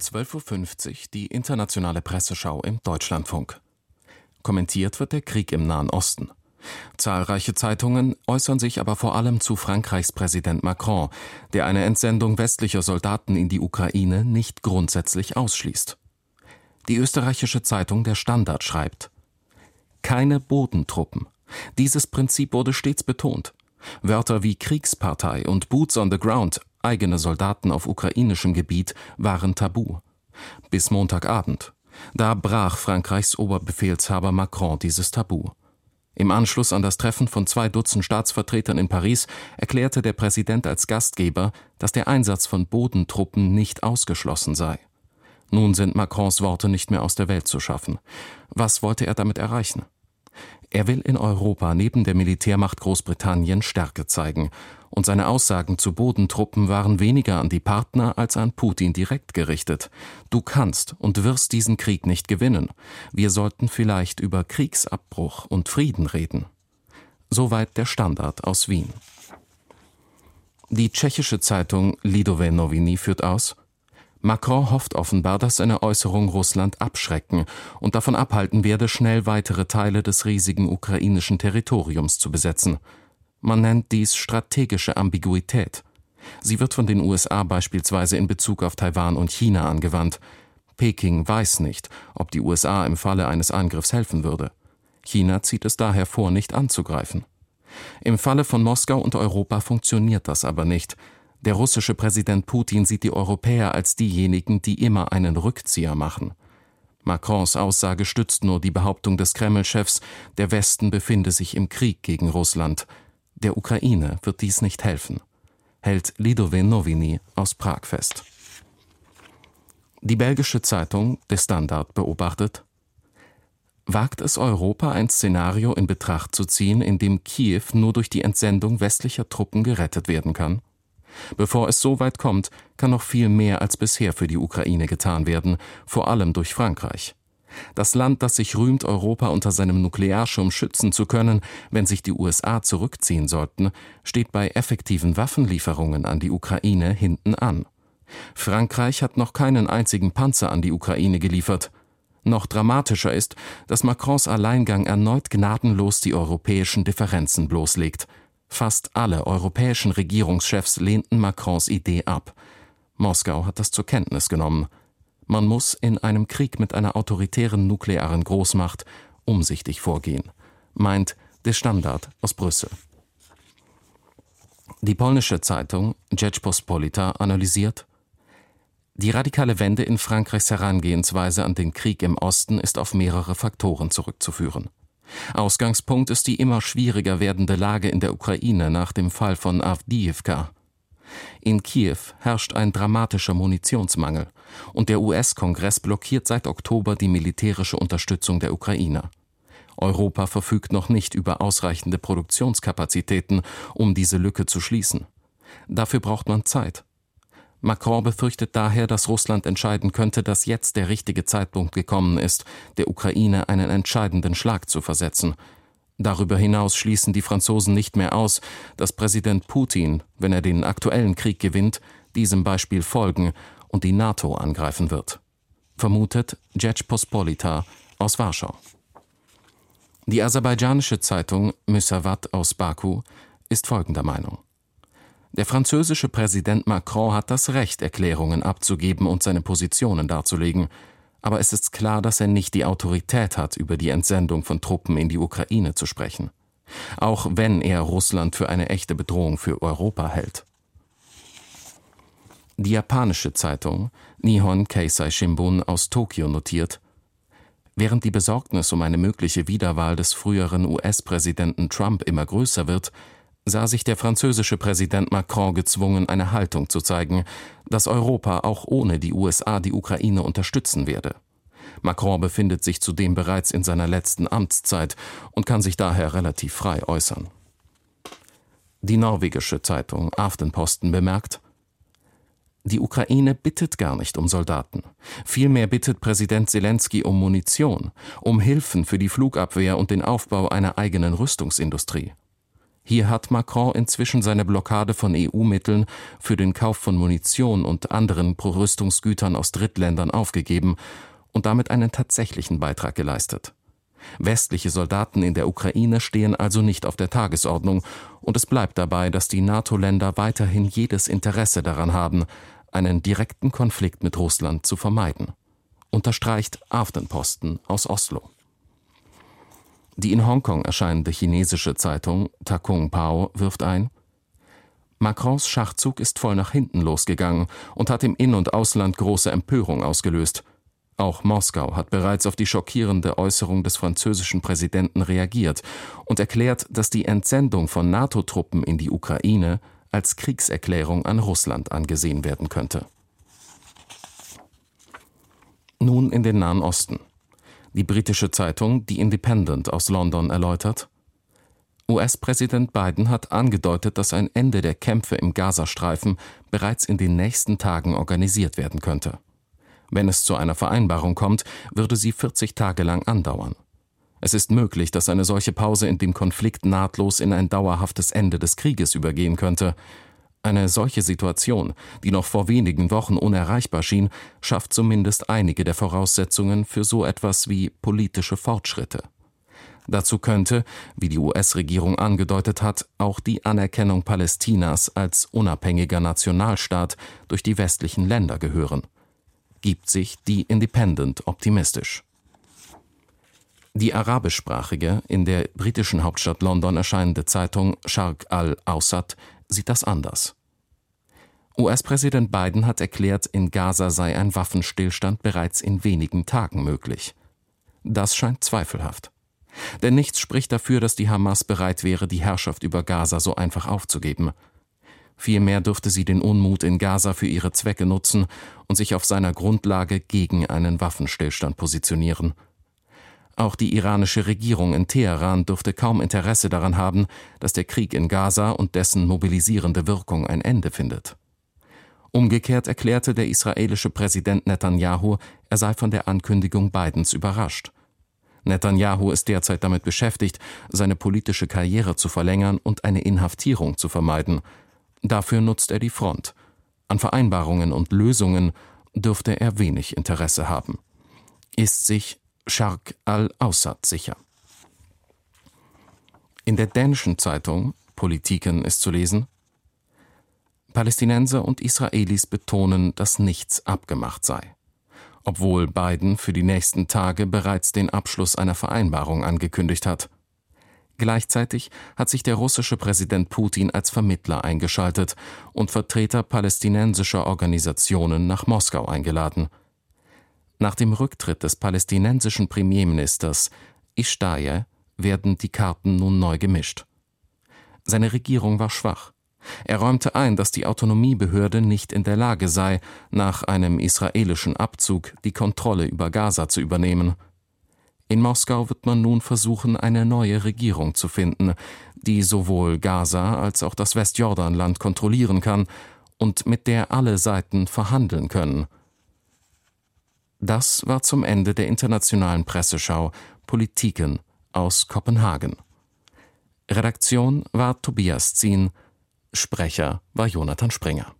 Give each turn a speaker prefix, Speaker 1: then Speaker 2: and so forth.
Speaker 1: 12.50 Uhr die internationale Presseschau im Deutschlandfunk. Kommentiert wird der Krieg im Nahen Osten. Zahlreiche Zeitungen äußern sich aber vor allem zu Frankreichs Präsident Macron, der eine Entsendung westlicher Soldaten in die Ukraine nicht grundsätzlich ausschließt. Die österreichische Zeitung Der Standard schreibt Keine Bodentruppen. Dieses Prinzip wurde stets betont. Wörter wie Kriegspartei und Boots on the Ground, eigene Soldaten auf ukrainischem Gebiet, waren tabu. Bis Montagabend. Da brach Frankreichs Oberbefehlshaber Macron dieses Tabu. Im Anschluss an das Treffen von zwei Dutzend Staatsvertretern in Paris erklärte der Präsident als Gastgeber, dass der Einsatz von Bodentruppen nicht ausgeschlossen sei. Nun sind Macrons Worte nicht mehr aus der Welt zu schaffen. Was wollte er damit erreichen? Er will in Europa neben der Militärmacht Großbritannien Stärke zeigen, und seine Aussagen zu Bodentruppen waren weniger an die Partner als an Putin direkt gerichtet. Du kannst und wirst diesen Krieg nicht gewinnen. Wir sollten vielleicht über Kriegsabbruch und Frieden reden. Soweit der Standard aus Wien. Die tschechische Zeitung Lidové Noviny führt aus, Macron hofft offenbar, dass seine Äußerung Russland abschrecken und davon abhalten werde, schnell weitere Teile des riesigen ukrainischen Territoriums zu besetzen. Man nennt dies strategische Ambiguität. Sie wird von den USA beispielsweise in Bezug auf Taiwan und China angewandt. Peking weiß nicht, ob die USA im Falle eines Angriffs helfen würde. China zieht es daher vor, nicht anzugreifen. Im Falle von Moskau und Europa funktioniert das aber nicht. Der russische Präsident Putin sieht die Europäer als diejenigen, die immer einen Rückzieher machen. Macrons Aussage stützt nur die Behauptung des Kreml-Chefs, der Westen befinde sich im Krieg gegen Russland. Der Ukraine wird dies nicht helfen, hält Lidové Noviny aus Prag fest. Die belgische Zeitung De Standard beobachtet, Wagt es Europa, ein Szenario in Betracht zu ziehen, in dem Kiew nur durch die Entsendung westlicher Truppen gerettet werden kann? Bevor es so weit kommt, kann noch viel mehr als bisher für die Ukraine getan werden, vor allem durch Frankreich. Das Land, das sich rühmt, Europa unter seinem Nuklearschirm schützen zu können, wenn sich die USA zurückziehen sollten, steht bei effektiven Waffenlieferungen an die Ukraine hinten an. Frankreich hat noch keinen einzigen Panzer an die Ukraine geliefert. Noch dramatischer ist, dass Macrons Alleingang erneut gnadenlos die europäischen Differenzen bloßlegt – Fast alle europäischen Regierungschefs lehnten Macrons Idee ab. Moskau hat das zur Kenntnis genommen. Man muss in einem Krieg mit einer autoritären nuklearen Großmacht umsichtig vorgehen, meint der Standard aus Brüssel. Die polnische Zeitung Rzeczpospolita analysiert, die radikale Wende in Frankreichs Herangehensweise an den Krieg im Osten ist auf mehrere Faktoren zurückzuführen. Ausgangspunkt ist die immer schwieriger werdende Lage in der Ukraine nach dem Fall von Avdiivka. In Kiew herrscht ein dramatischer Munitionsmangel und der US-Kongress blockiert seit Oktober die militärische Unterstützung der Ukraine. Europa verfügt noch nicht über ausreichende Produktionskapazitäten, um diese Lücke zu schließen. Dafür braucht man Zeit. Macron befürchtet daher, dass Russland entscheiden könnte, dass jetzt der richtige Zeitpunkt gekommen ist, der Ukraine einen entscheidenden Schlag zu versetzen. Darüber hinaus schließen die Franzosen nicht mehr aus, dass Präsident Putin, wenn er den aktuellen Krieg gewinnt, diesem Beispiel folgen und die NATO angreifen wird. Vermutet Pospolita aus Warschau. Die aserbaidschanische Zeitung Müsavat aus Baku ist folgender Meinung. Der französische Präsident Macron hat das Recht, Erklärungen abzugeben und seine Positionen darzulegen, aber es ist klar, dass er nicht die Autorität hat, über die Entsendung von Truppen in die Ukraine zu sprechen, auch wenn er Russland für eine echte Bedrohung für Europa hält. Die japanische Zeitung Nihon Keisai Shimbun aus Tokio notiert, Während die Besorgnis um eine mögliche Wiederwahl des früheren US-Präsidenten Trump immer größer wird, sah sich der französische Präsident Macron gezwungen, eine Haltung zu zeigen, dass Europa auch ohne die USA die Ukraine unterstützen werde. Macron befindet sich zudem bereits in seiner letzten Amtszeit und kann sich daher relativ frei äußern. Die norwegische Zeitung Aftenposten bemerkt, die Ukraine bittet gar nicht um Soldaten. Vielmehr bittet Präsident Zelensky um Munition, um Hilfen für die Flugabwehr und den Aufbau einer eigenen Rüstungsindustrie. Hier hat Macron inzwischen seine Blockade von EU-Mitteln für den Kauf von Munition und anderen Prorüstungsgütern aus Drittländern aufgegeben und damit einen tatsächlichen Beitrag geleistet. Westliche Soldaten in der Ukraine stehen also nicht auf der Tagesordnung, und es bleibt dabei, dass die NATO-Länder weiterhin jedes Interesse daran haben, einen direkten Konflikt mit Russland zu vermeiden, unterstreicht Aftenposten aus Oslo. Die in Hongkong erscheinende chinesische Zeitung Takung Pao wirft ein, Macrons Schachzug ist voll nach hinten losgegangen und hat im In- und Ausland große Empörung ausgelöst. Auch Moskau hat bereits auf die schockierende Äußerung des französischen Präsidenten reagiert und erklärt, dass die Entsendung von NATO-Truppen in die Ukraine als Kriegserklärung an Russland angesehen werden könnte. Nun in den Nahen Osten. Die britische Zeitung The Independent aus London erläutert, US-Präsident Biden hat angedeutet, dass ein Ende der Kämpfe im Gazastreifen bereits in den nächsten Tagen organisiert werden könnte. Wenn es zu einer Vereinbarung kommt, würde sie 40 Tage lang andauern. Es ist möglich, dass eine solche Pause in dem Konflikt nahtlos in ein dauerhaftes Ende des Krieges übergehen könnte. Eine solche Situation, die noch vor wenigen Wochen unerreichbar schien, schafft zumindest einige der Voraussetzungen für so etwas wie politische Fortschritte. Dazu könnte, wie die US-Regierung angedeutet hat, auch die Anerkennung Palästinas als unabhängiger Nationalstaat durch die westlichen Länder gehören. Gibt sich die Independent optimistisch. Die arabischsprachige, in der britischen Hauptstadt London erscheinende Zeitung Sharq al-Awsat sieht das anders. US-Präsident Biden hat erklärt, in Gaza sei ein Waffenstillstand bereits in wenigen Tagen möglich. Das scheint zweifelhaft. Denn nichts spricht dafür, dass die Hamas bereit wäre, die Herrschaft über Gaza so einfach aufzugeben. Vielmehr dürfte sie den Unmut in Gaza für ihre Zwecke nutzen und sich auf seiner Grundlage gegen einen Waffenstillstand positionieren. Auch die iranische Regierung in Teheran dürfte kaum Interesse daran haben, dass der Krieg in Gaza und dessen mobilisierende Wirkung ein Ende findet. Umgekehrt erklärte der israelische Präsident Netanyahu, er sei von der Ankündigung Bidens überrascht. Netanyahu ist derzeit damit beschäftigt, seine politische Karriere zu verlängern und eine Inhaftierung zu vermeiden. Dafür nutzt er die Front. An Vereinbarungen und Lösungen dürfte er wenig Interesse haben. Ist sich Shark al-Aussad sicher. In der dänischen Zeitung Politiken ist zu lesen, Palästinenser und Israelis betonen, dass nichts abgemacht sei. Obwohl Biden für die nächsten Tage bereits den Abschluss einer Vereinbarung angekündigt hat. Gleichzeitig hat sich der russische Präsident Putin als Vermittler eingeschaltet und Vertreter palästinensischer Organisationen nach Moskau eingeladen – nach dem Rücktritt des palästinensischen Premierministers Ishtaye werden die Karten nun neu gemischt. Seine Regierung war schwach. Er räumte ein, dass die Autonomiebehörde nicht in der Lage sei, nach einem israelischen Abzug die Kontrolle über Gaza zu übernehmen. In Moskau wird man nun versuchen, eine neue Regierung zu finden, die sowohl Gaza als auch das Westjordanland kontrollieren kann und mit der alle Seiten verhandeln können – das war zum Ende der internationalen Presseschau Politiken aus Kopenhagen. Redaktion war Tobias Zien, Sprecher war Jonathan Springer.